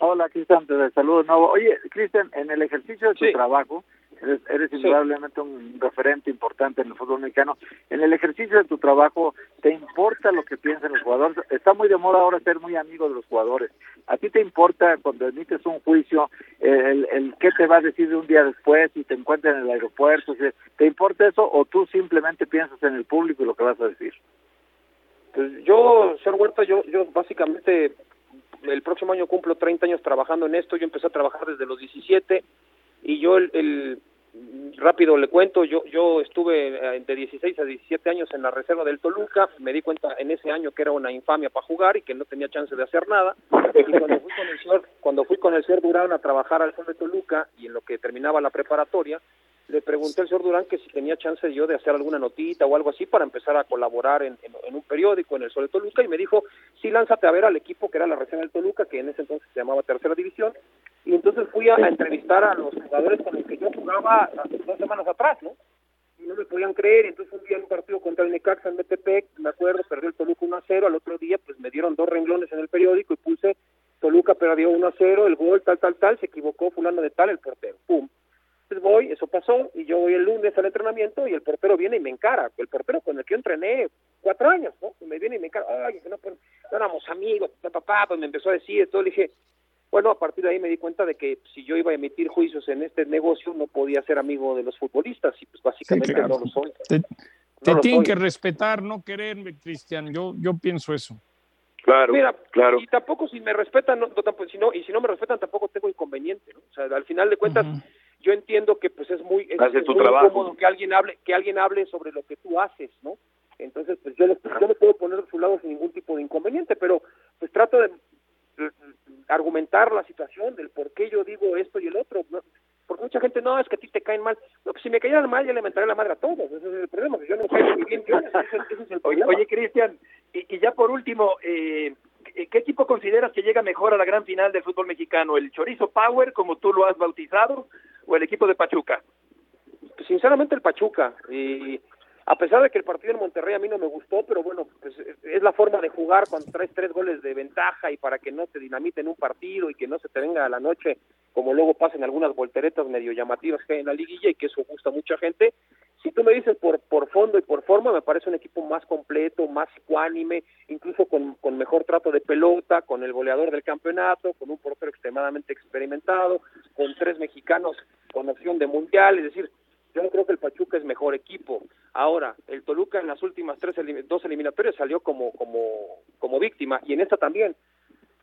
Hola, Cristian, te saludo de nuevo. Oye, Cristian, en el ejercicio de tu trabajo, eres, eres indudablemente un referente importante en el fútbol mexicano. En el ejercicio de tu trabajo, ¿te importa lo que piensan los jugadores? Está muy de moda ahora ser muy amigo de los jugadores. ¿A ti te importa cuando emites un juicio el, el qué te va a decir de un día después y te encuentras en el aeropuerto? ¿Te importa eso o tú simplemente piensas en el público y lo que vas a decir? Pues yo, señor Huerta, yo, yo básicamente el próximo año cumplo 30 años trabajando en esto, yo empecé a trabajar desde los 17 y yo el, rápido le cuento, yo yo estuve eh, de 16 a 17 años en la reserva del Toluca, me di cuenta en ese año que era una infamia para jugar y que no tenía chance de hacer nada, y cuando fui con el señor, cuando fui con el señor Durán a trabajar al Sol de Toluca y en lo que terminaba la preparatoria, le pregunté al señor Durán que si tenía chance yo de hacer alguna notita o algo así para empezar a colaborar en, un periódico, en el Sol de Toluca, y me dijo, sí, lánzate a ver al equipo que era la región del Toluca, que en ese entonces se llamaba Tercera División, y entonces fui a, entrevistar a los jugadores con los que yo jugaba dos semanas atrás, ¿no? Y no me podían creer, entonces un día en un partido contra el Necaxa en Metepec, me acuerdo, perdió el Toluca 1 a 0, al otro día pues me dieron dos renglones en el periódico y puse Toluca perdió 1 a 0, el gol, tal, tal, tal, se equivocó fulano de tal, el portero, pum voy, eso pasó, y yo voy el lunes al entrenamiento y el portero viene y me encara, el portero con el que yo entrené cuatro años, ¿no? Y me viene y me encara, ay, no, pues, no éramos amigos, papá, pues me empezó a decir, todo le dije, bueno, a partir de ahí me di cuenta de que si yo iba a emitir juicios en este negocio no podía ser amigo de los futbolistas y pues básicamente no lo soy. Te tienen que respetar, no quererme, Cristian. Yo, yo pienso eso. Claro, Mira, claro. Y tampoco si me respetan, no, si no, y si no me respetan tampoco tengo inconveniente, ¿no? O sea, al final de cuentas, yo entiendo que pues es muy, es, muy incómodo que alguien hable, que alguien hable sobre lo que tú haces, ¿no? Entonces, pues yo, yo me puedo poner de su lado sin ningún tipo de inconveniente, pero pues trato de argumentar la situación del por qué yo digo esto y el otro. Porque mucha gente, no, es que a ti te caen mal. No, pues si me cayeran mal, ya le mentaré la madre a todos. Ese es el problema, yo no caigo bien. ese, es el problema. Oye, Cristian, y, ya por último, eh, ¿qué equipo consideras que llega mejor a la gran final del fútbol mexicano? ¿El Chorizo Power, como tú lo has bautizado, el equipo de Pachuca? Pues, sinceramente el Pachuca. Y a pesar de que el partido en Monterrey a mí no me gustó, pero bueno, pues es la forma de jugar cuando traes tres goles de ventaja y para que no te dinamiten un partido y que no se te venga a la noche, como luego pasan algunas volteretas medio llamativas que hay en la liguilla y que eso gusta a mucha gente. Si tú me dices por, por fondo y por forma, me parece un equipo más completo, más ecuánime, incluso con, con mejor trato de pelota, con el goleador del campeonato, con un portero extremadamente experimentado, con tres mexicanos con opción de mundial, es decir, yo no creo que el Pachuca es mejor equipo. Ahora, el Toluca en las últimas tres dos eliminatorias salió como como como víctima y en esta también.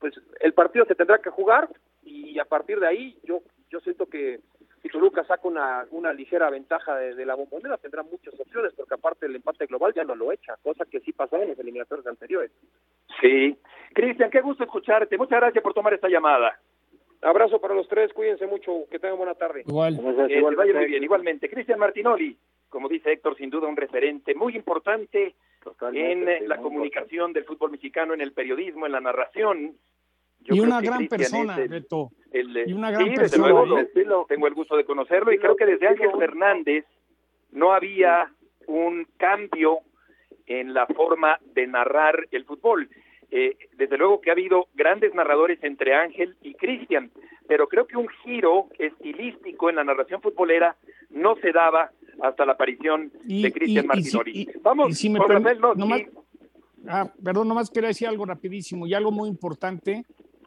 Pues el partido se tendrá que jugar y a partir de ahí yo yo siento que si Toluca saca una, una ligera ventaja de, la bombonera tendrá muchas opciones porque aparte del empate global ya no lo echa, cosa que sí pasó en los eliminatorios anteriores. Sí. Cristian, qué gusto escucharte. Muchas gracias por tomar esta llamada. Abrazo para los tres, cuídense mucho, que tengan buena tarde. Igual. Eh, vaya muy bien, igualmente. Cristian Martinoli, como dice Héctor, sin duda un referente muy importante en la comunicación del fútbol mexicano, en el periodismo, en la narración. y una gran persona, Beto. y una gran persona. Luego, tengo el gusto de conocerlo y creo que desde Ángel Fernández no había un cambio en la forma de narrar el fútbol. Eh, desde luego que ha habido grandes narradores entre Ángel y Cristian, pero creo que un giro estilístico en la narración futbolera no se daba hasta la aparición de Cristian Martinoli. Vamos, si me ah, perdón, nomás quería decir algo rapidísimo y algo muy importante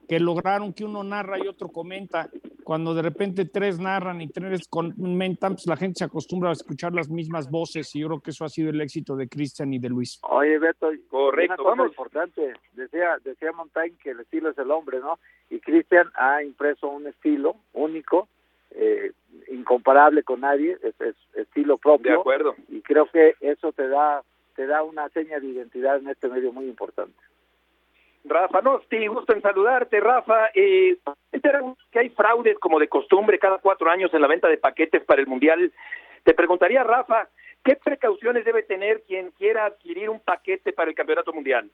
que lograron que uno narra y otro comenta. Cuando de repente tres narran y tres comentan, pues la gente se acostumbra a escuchar las mismas voces y yo creo que eso ha sido el éxito de Cristian y de Luis. Oye, Beto, correcto, una cosa importante. Decía, decía Montaigne que el estilo es el hombre, ¿no? Y Cristian ha impreso un estilo único, eh, incomparable con nadie, es, es, estilo propio. De acuerdo. Y creo que eso te da te da una seña de identidad en este medio muy importante. Rafa Nosti, gusto en saludarte, Rafa. Eh, que hay fraudes como de costumbre cada cuatro años en la venta de paquetes para el Mundial. Te preguntaría, Rafa, ¿qué precauciones debe tener quien quiera adquirir un paquete para el Campeonato Mundial?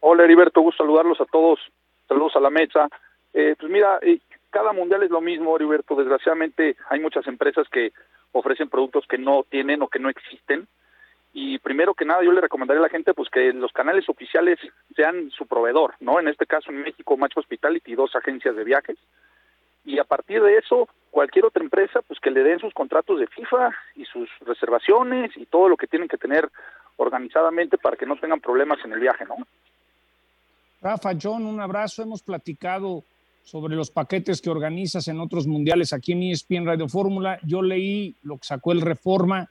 Hola, Heriberto, gusto saludarlos a todos. Saludos a la mesa. Eh, pues mira, eh, cada mundial es lo mismo, Heriberto. Desgraciadamente hay muchas empresas que ofrecen productos que no tienen o que no existen y primero que nada yo le recomendaría a la gente pues que los canales oficiales sean su proveedor, ¿no? En este caso en México Match Hospitality y dos agencias de viajes y a partir de eso cualquier otra empresa pues que le den sus contratos de FIFA y sus reservaciones y todo lo que tienen que tener organizadamente para que no tengan problemas en el viaje, ¿no? Rafa, John, un abrazo. Hemos platicado sobre los paquetes que organizas en otros mundiales aquí en ESPN Radio Fórmula. Yo leí lo que sacó el Reforma.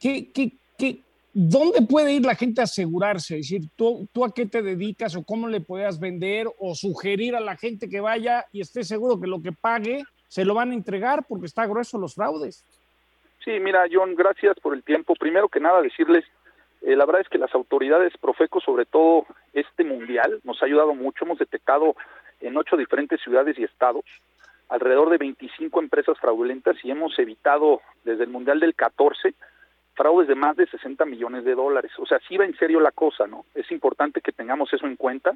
¿Qué, qué, ¿qué, ¿dónde puede ir la gente a asegurarse? Es decir, ¿tú, ¿tú a qué te dedicas o cómo le puedas vender o sugerir a la gente que vaya y esté seguro que lo que pague se lo van a entregar porque está grueso los fraudes? Sí, mira, John, gracias por el tiempo. Primero que nada, decirles, eh, la verdad es que las autoridades, Profeco, sobre todo este mundial, nos ha ayudado mucho. Hemos detectado en ocho diferentes ciudades y estados alrededor de 25 empresas fraudulentas y hemos evitado desde el mundial del 14 fraudes de más de 60 millones de dólares. O sea, sí va en serio la cosa, ¿no? Es importante que tengamos eso en cuenta,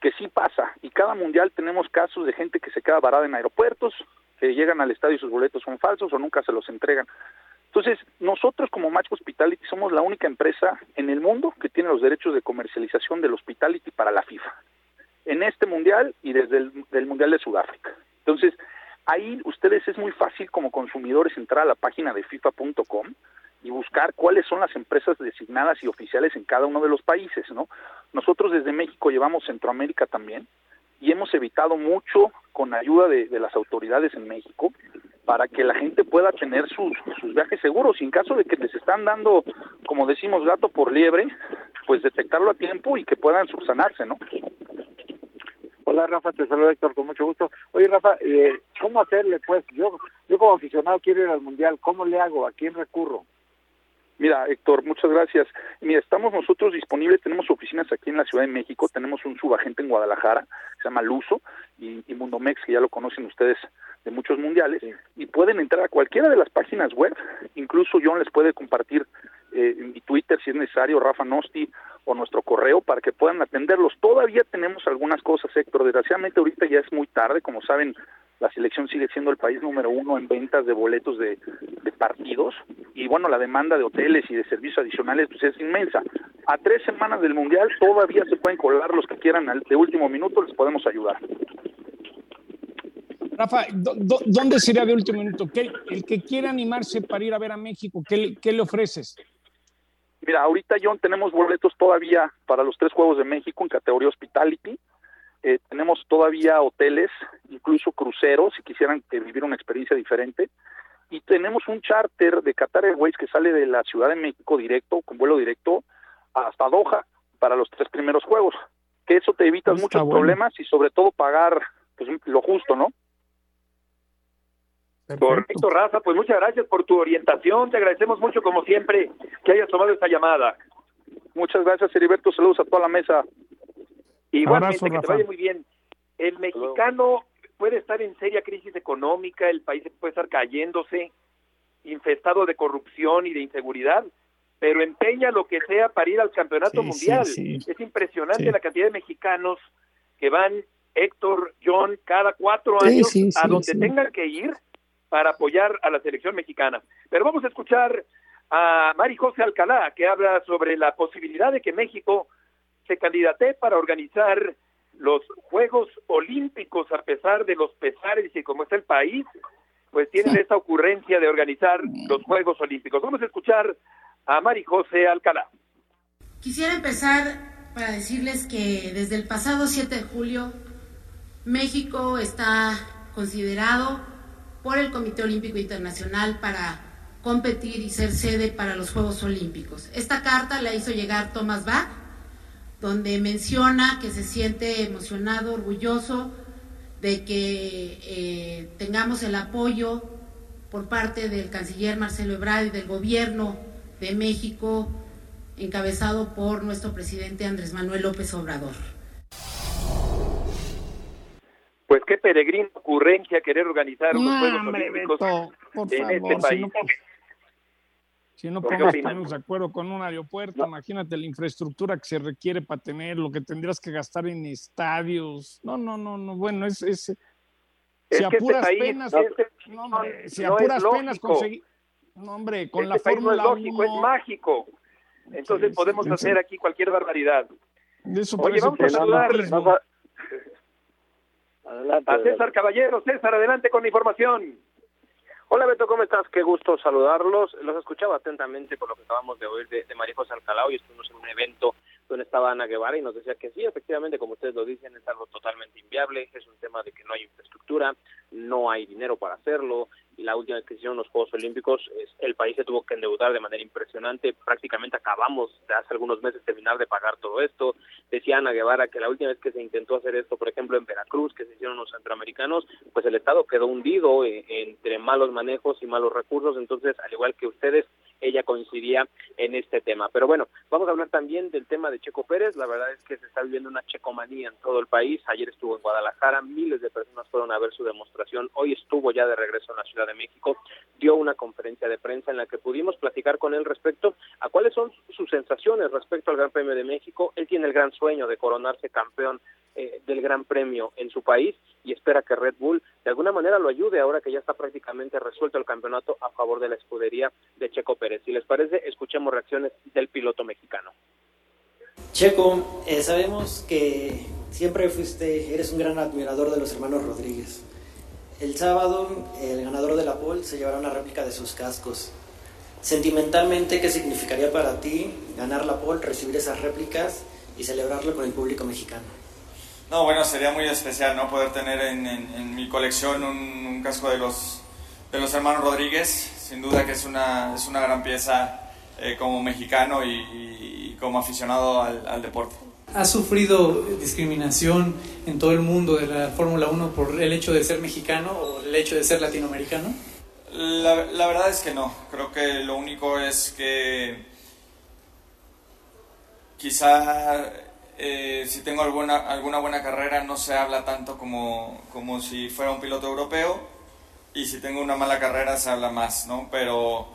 que sí pasa. Y cada mundial tenemos casos de gente que se queda varada en aeropuertos, que llegan al estadio y sus boletos son falsos o nunca se los entregan. Entonces, nosotros como Match Hospitality somos la única empresa en el mundo que tiene los derechos de comercialización del hospitality para la FIFA. En este mundial y desde el mundial de Sudáfrica. Entonces, ahí ustedes es muy fácil como consumidores entrar a la página de FIFA.com y buscar cuáles son las empresas designadas y oficiales en cada uno de los países, ¿no? Nosotros desde México llevamos Centroamérica también y hemos evitado mucho con ayuda de, las autoridades en México para que la gente pueda tener sus, sus viajes seguros y en caso de que les están dando, como decimos, gato por liebre, pues detectarlo a tiempo y que puedan subsanarse, ¿no? Hola Rafa, te saludo Héctor, con mucho gusto. Oye Rafa, eh, ¿cómo hacerle pues? Yo, yo como aficionado quiero ir al Mundial, ¿cómo le hago? ¿A quién recurro? Mira, Héctor, muchas gracias. Mira, estamos nosotros disponibles, tenemos oficinas aquí en la Ciudad de México, tenemos un subagente en Guadalajara, se llama Luso, y, y Mundomex, que ya lo conocen ustedes de muchos mundiales, y pueden entrar a cualquiera de las páginas web, incluso John les puede compartir eh, mi Twitter si es necesario, Rafa Nosti, o nuestro correo para que puedan atenderlos. Todavía tenemos algunas cosas, Héctor, desgraciadamente ahorita ya es muy tarde, como saben, la selección sigue siendo el país número uno en ventas de boletos de, partidos y bueno, la demanda de hoteles y de servicios adicionales pues es inmensa. A tres semanas del Mundial todavía se pueden colar los que quieran de último minuto, les podemos ayudar. Rafa, ¿dónde sería de último minuto? ¿Qué, el que quiera animarse para ir a ver a México, ¿qué, qué le ofreces? Mira, ahorita John tenemos boletos todavía para los tres Juegos de México en categoría Hospitality, eh, tenemos todavía hoteles, incluso cruceros, si quisieran eh, vivir una experiencia diferente. Y tenemos un charter de Qatar Airways que sale de la Ciudad de México directo, con vuelo directo, hasta Doha para los tres primeros juegos. Que eso te evita muchos bueno. problemas y sobre todo pagar pues, lo justo, ¿no? Correcto, Rafa, pues muchas gracias por tu orientación, te agradecemos mucho como siempre que hayas tomado esta llamada. Muchas gracias, Heriberto, saludos a toda la mesa. Igualmente, Abrazo, que te vaya muy bien. El mexicano puede estar en seria crisis económica, el país puede estar cayéndose, infestado de corrupción y de inseguridad, pero empeña lo que sea para ir al campeonato Sí, mundial. sí, sí. Es impresionante Sí. la cantidad de mexicanos que van, Héctor, John, cada cuatro Sí, años sí, a donde sí. tengan que ir para apoyar a la selección mexicana. Pero vamos a escuchar a Mari José Alcalá, que habla sobre la posibilidad de que México se candidate para organizar los Juegos Olímpicos a pesar de los pesares y como está el país, pues tienen esa ocurrencia de organizar los Juegos Olímpicos. Vamos a escuchar a Mari José Alcalá. Quisiera empezar para decirles que desde el pasado 7 de julio México está considerado por el Comité Olímpico Internacional para competir y ser sede para los Juegos Olímpicos. Esta carta la hizo llegar Thomas Bach, donde menciona que se siente emocionado, orgulloso de que eh, tengamos el apoyo por parte del canciller Marcelo Ebrard y del gobierno de México, encabezado por nuestro presidente Andrés Manuel López Obrador. Pues qué peregrina ocurrencia querer organizar unos No, Juegos hombre, Olímpicos Beto, por en favor, este si país. no, si no ¿Por qué podemos opinas? ponernos de acuerdo con un aeropuerto, imagínate la infraestructura que se requiere para tener, lo que tendrías que gastar en estadios. No, no, no, no, bueno, es... es Es si este puras país, penas, este no, hombre, si no es puras penas conseguir... No, hombre, con este la país no es Fórmula lógico, es 1, mágico. Entonces Sí, podemos sí, sí. hacer aquí cualquier barbaridad. de eso Oye, vamos a saludar. Adelante. a. César Caballero. César, adelante con la información. Hola Beto, ¿cómo estás? Qué gusto saludarlos. Los escuchaba atentamente por lo que acabamos de oír de, de María José Alcalá. Hoy estuvimos en un evento estaba Ana Guevara y nos decía que sí, efectivamente, como ustedes lo dicen, es algo totalmente inviable. Es un tema de que no hay infraestructura, no hay dinero para hacerlo. Y la última vez que hicieron los Juegos Olímpicos, el país se tuvo que endeudar de manera impresionante. Prácticamente acabamos de hace algunos meses terminar de pagar todo esto. Decía Ana Guevara que la última vez que se intentó hacer esto, por ejemplo, en Veracruz, que se hicieron los centroamericanos, pues el Estado quedó hundido eh, entre malos manejos y malos recursos. Entonces, al igual que ustedes, ella coincidía en este tema. Pero bueno, vamos a hablar también del tema de Checo Pérez. La verdad es que se está viviendo una checomanía en todo el país. Ayer estuvo en Guadalajara, miles de personas fueron a ver su demostración. Hoy estuvo ya de regreso en la Ciudad de México. Dio una conferencia de prensa en la que pudimos platicar con él respecto a cuáles son sus sensaciones respecto al Gran Premio de México. Él tiene el gran sueño de coronarse campeón eh, del Gran Premio en su país y espera que Red Bull de alguna manera lo ayude ahora que ya está prácticamente resuelto el campeonato a favor de la escudería de Checo Pérez. Si les parece, escuchemos reacciones del piloto mexicano. Checo, eh, sabemos que siempre fuiste, eres un gran admirador de los hermanos Rodríguez. El sábado, el ganador de la pole se llevará una réplica de sus cascos. Sentimentalmente, ¿qué significaría para ti ganar la pole, recibir esas réplicas y celebrarlo con el público mexicano? No, bueno, sería muy especial, ¿no? Poder tener en, en- en mi colección un, un casco de los, de los hermanos Rodríguez, sin duda que es una, es una gran pieza eh, como mexicano y, como aficionado al, al deporte. ¿Ha sufrido discriminación en todo el mundo de la Fórmula 1 por el hecho de ser mexicano o el hecho de ser latinoamericano? La, la, verdad es que no. Creo que lo único es que quizá eh, si tengo alguna, alguna buena carrera no se habla tanto como, como si fuera un piloto europeo y si tengo una mala carrera se habla más, ¿no? Pero,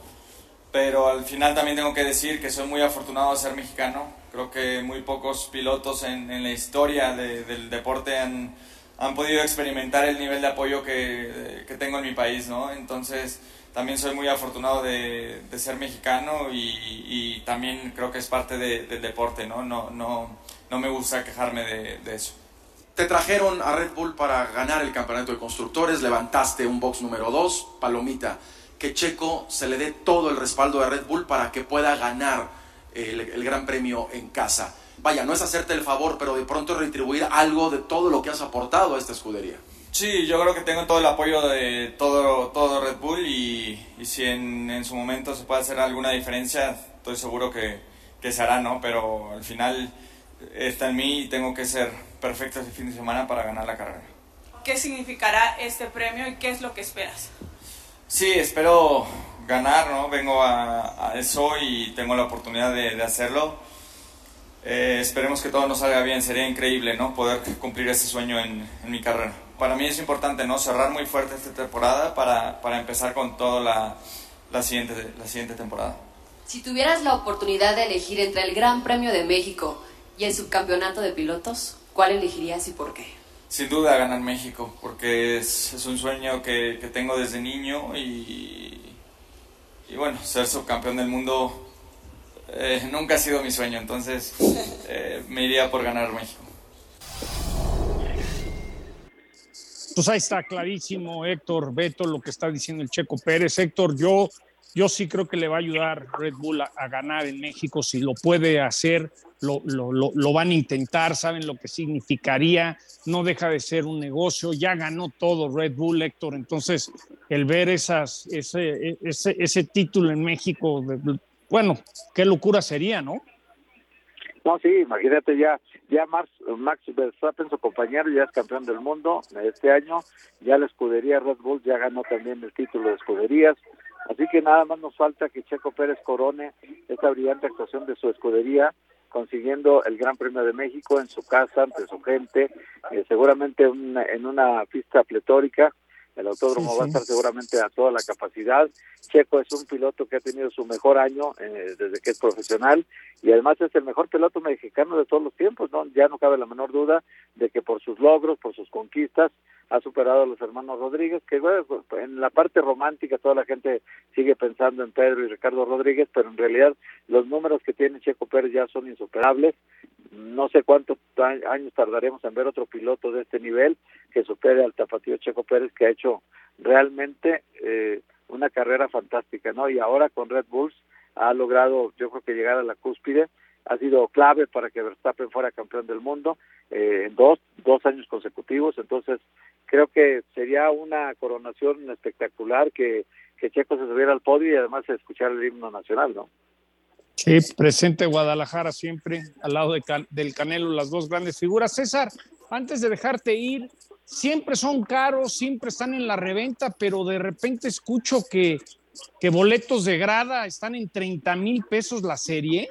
pero al final también tengo que decir que soy muy afortunado de ser mexicano. Creo que muy pocos pilotos en, en la historia del deporte han, han podido experimentar el nivel de apoyo que, que, tengo en mi país, ¿no? Entonces, también soy muy afortunado de, de ser mexicano y, también creo que es parte de, del deporte, ¿no? No, no, no me gusta quejarme de, eso. Te trajeron a Red Bull para ganar el campeonato de constructores, levantaste un box número 2, palomita, que Checo se le dé todo el respaldo de Red Bull para que pueda ganar el, el Gran Premio en casa vaya, no es hacerte el favor, pero de pronto retribuir algo de todo lo que has aportado a esta escudería. Sí, yo creo que tengo todo el apoyo de todo, todo Red Bull y, y si en, en, su momento se puede hacer alguna diferencia, estoy seguro que, que, se hará, ¿no? Pero al final está en mí y tengo que ser perfecto este fin de semana para ganar la carrera. ¿Qué significará este premio y qué es lo que esperas? Sí, espero ganar, ¿no? Vengo a, a eso y tengo la oportunidad de, de hacerlo eh, esperemos que todo nos salga bien, sería increíble ¿no? poder cumplir ese sueño en, en, mi carrera. Para mí es importante ¿no? cerrar muy fuerte esta temporada para, para empezar con toda la, la, siguiente, la siguiente temporada. Si tuvieras la oportunidad de elegir entre el Gran Premio de México y el subcampeonato de pilotos, ¿cuál elegirías y por qué? Sin duda ganar México, porque es, es un sueño que, que, tengo desde niño y, y bueno, ser subcampeón del mundo eh, nunca ha sido mi sueño, entonces eh, me iría por ganar México. Pues ahí está clarísimo, Héctor, Beto, lo que está diciendo el Checo Pérez. Héctor, yo, yo sí creo que le va a ayudar Red Bull a, a ganar en México. Si lo puede hacer, lo, lo, lo, lo, van a intentar, saben lo que significaría. No deja de ser un negocio. Ya ganó todo Red Bull, Héctor. Entonces, el ver esas, ese, ese, ese título en México, bueno, qué locura sería, ¿no? No, sí, imagínate ya, ya Max, Max Verstappen, su compañero, ya es campeón del mundo este año, ya la escudería Red Bull ya ganó también el título de escuderías, así que nada más nos falta que Checo Pérez corone esta brillante actuación de su escudería, consiguiendo el Gran Premio de México en su casa, ante su gente, eh, seguramente una, en una pista pletórica, el autódromo sí, sí. va a estar seguramente a toda la capacidad. Checo es un piloto que ha tenido su mejor año eh, desde que es profesional y además es el mejor piloto mexicano de todos los tiempos, ¿no? Ya no cabe la menor duda de que por sus logros, por sus conquistas, ha superado a los hermanos Rodríguez, que bueno, en la parte romántica toda la gente sigue pensando en Pedro y Ricardo Rodríguez, pero en realidad los números que tiene Checo Pérez ya son insuperables. No sé cuántos años tardaremos en ver otro piloto de este nivel que supere al tapatío Checo Pérez, que ha hecho realmente eh, una carrera fantástica, ¿no? Y ahora con Red Bulls ha logrado, yo creo que llegar a la cúspide, ha sido clave para que Verstappen fuera campeón del mundo eh, en dos, dos años consecutivos, entonces creo que sería una coronación espectacular que, que Checo se subiera al podio y además escuchar el himno nacional, ¿no? Sí, presente Guadalajara siempre, al lado de Can del Canelo, las dos grandes figuras. César, antes de dejarte ir, siempre son caros, siempre están en la reventa, pero de repente escucho que, que boletos de grada están en 30 mil pesos la serie.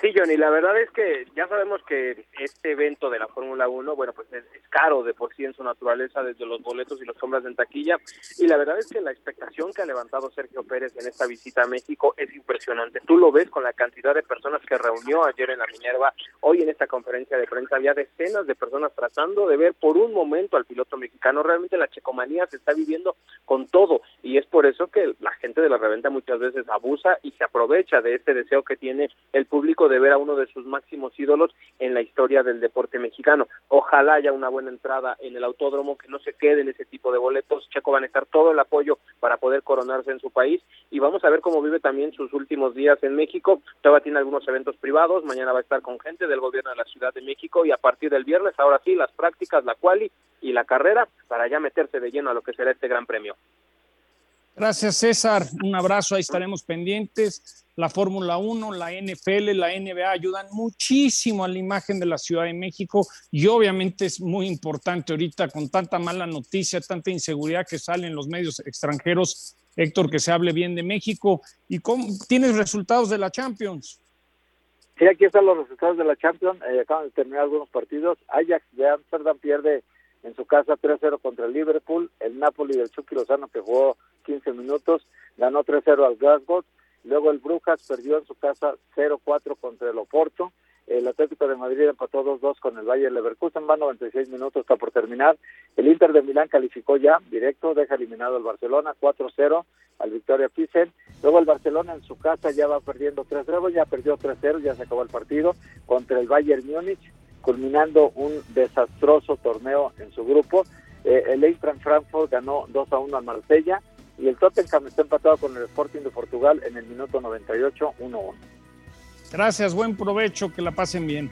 Sí, Johnny, la verdad es que ya sabemos que este evento de la Fórmula 1, bueno, pues es, caro de por sí en su naturaleza desde los boletos y las compras en taquilla y la verdad es que la expectación que ha levantado Sergio Pérez en esta visita a México es impresionante. Tú lo ves con la cantidad de personas que reunió ayer en la Minerva, hoy en esta conferencia de prensa había decenas de personas tratando de ver por un momento al piloto mexicano. Realmente la checomanía se está viviendo con todo y es por eso que la gente de la reventa muchas veces abusa y se aprovecha de este deseo que tiene el público de ver a uno de sus máximos ídolos en la historia del deporte mexicano. Ojalá haya una buena entrada en el autódromo, que no se queden ese tipo de boletos. Checo va a necesitar todo el apoyo para poder coronarse en su país y vamos a ver cómo vive también sus últimos días en México. Todavía tiene algunos eventos privados, mañana va a estar con gente del gobierno de la Ciudad de México y a partir del viernes, ahora sí, las prácticas, la quali y la carrera para ya meterse de lleno a lo que será este gran premio. Gracias, César. Un abrazo, ahí estaremos pendientes. La Fórmula 1, la NFL, la NBA ayudan muchísimo a la imagen de la Ciudad de México y obviamente es muy importante ahorita con tanta mala noticia, tanta inseguridad que sale en los medios extranjeros, Héctor, que se hable bien de México. ¿Y cómo tienes resultados de la Champions? Sí, aquí están los resultados de la Champions. Eh, acaban de terminar algunos partidos. Ajax de Amsterdam pierde en su casa 3-0 contra el Liverpool. El Napoli del Chucky Lozano, que jugó 15 minutos, ganó 3-0 al Glasgow. Luego el Brujas perdió en su casa 0-4 contra el Oporto. El Atlético de Madrid empató 2-2 con el Bayern Leverkusen, va 96 minutos, está por terminar. El Inter de Milán calificó ya directo, deja eliminado al Barcelona 4-0 al Victoria Pilsen. Luego el Barcelona en su casa ya va perdiendo 3-0, ya perdió 3-0, ya se acabó el partido contra el Bayern Múnich, culminando un desastroso torneo en su grupo. Eh, el Eintracht Frankfurt ganó 2-1 al Marsella y el Tottenham está empatado con el Sporting de Portugal en el minuto 98 1-1. Gracias, buen provecho, que la pasen bien.